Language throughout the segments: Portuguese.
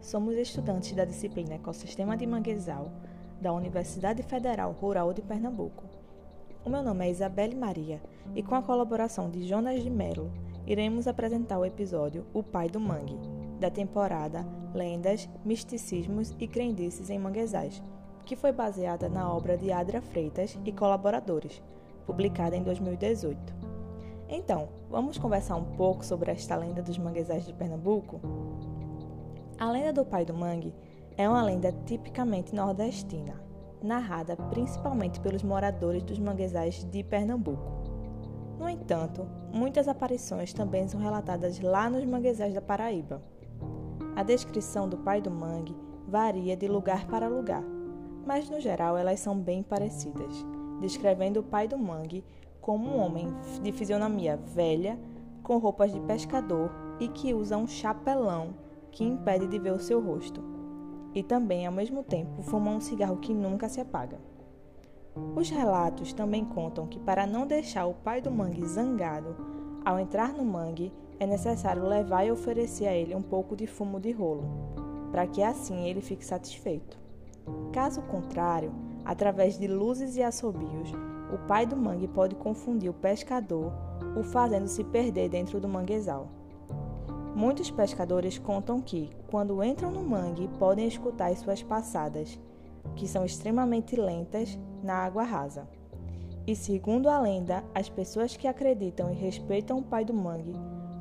somos estudantes da disciplina Ecossistema de Manguezal da Universidade Federal Rural de Pernambuco. O meu nome é Isabelle Maria e com a colaboração de Jonas de Mello, iremos apresentar o episódio O Pai do Mangue, da temporada Lendas, Misticismos e Crendices em Manguezais, que foi baseada na obra de Adra Freitas e colaboradores, publicada em 2018. Então, vamos conversar um pouco sobre esta lenda dos manguezais de Pernambuco? A lenda do Pai do Mangue é uma lenda tipicamente nordestina, narrada principalmente pelos moradores dos manguezais de Pernambuco. No entanto, muitas aparições também são relatadas lá nos manguezais da Paraíba. A descrição do Pai do Mangue varia de lugar para lugar, mas no geral elas são bem parecidas, descrevendo o Pai do Mangue como um homem de fisionomia velha, com roupas de pescador e que usa um chapelão que impede de ver o seu rosto, e também, ao mesmo tempo, fuma um cigarro que nunca se apaga. Os relatos também contam que, para não deixar o pai do mangue zangado, ao entrar no mangue, é necessário levar e oferecer a ele um pouco de fumo de rolo, para que assim ele fique satisfeito. Caso contrário, através de luzes e assobios, o pai do mangue pode confundir o pescador, o fazendo se perder dentro do manguezal. Muitos pescadores contam que, quando entram no mangue, podem escutar as suas passadas, que são extremamente lentas, na água rasa. E segundo a lenda, as pessoas que acreditam e respeitam o pai do mangue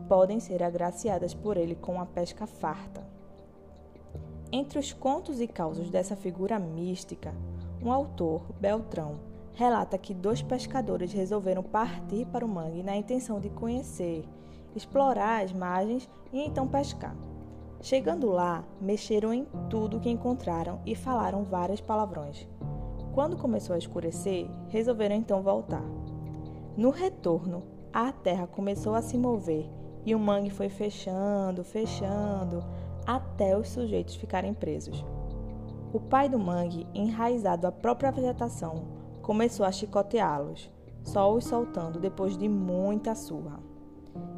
podem ser agraciadas por ele com a pesca farta. Entre os contos e causos dessa figura mística, um autor, Beltrão, relata que dois pescadores resolveram partir para o mangue na intenção de conhecer explorar as margens e então pescar. Chegando lá, mexeram em tudo que encontraram e falaram várias palavrões. Quando começou a escurecer, resolveram então voltar. No retorno, a terra começou a se mover e o mangue foi fechando, fechando, até os sujeitos ficarem presos. O pai do mangue, enraizado à própria vegetação, começou a chicoteá-los, só os soltando depois de muita surra.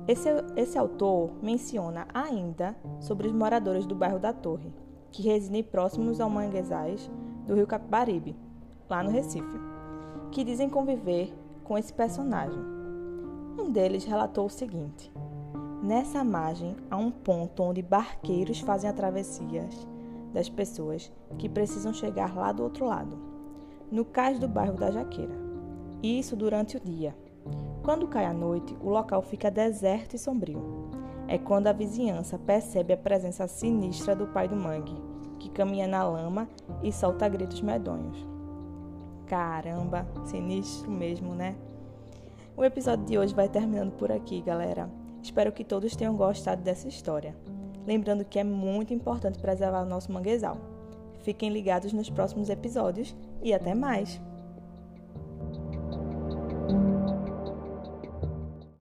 Esse, esse autor menciona ainda sobre os moradores do bairro da Torre, que residem próximos ao manguezais do rio Capibaribe, lá no Recife, que dizem conviver com esse personagem. Um deles relatou o seguinte: Nessa margem há um ponto onde barqueiros fazem a travessias das pessoas que precisam chegar lá do outro lado, no cais do bairro da Jaqueira. Isso durante o dia, quando cai a noite, o local fica deserto e sombrio. É quando a vizinhança percebe a presença sinistra do pai do mangue, que caminha na lama e solta gritos medonhos. Caramba, sinistro mesmo, né? O episódio de hoje vai terminando por aqui, galera. Espero que todos tenham gostado dessa história. Lembrando que é muito importante preservar o nosso manguezal. Fiquem ligados nos próximos episódios e até mais!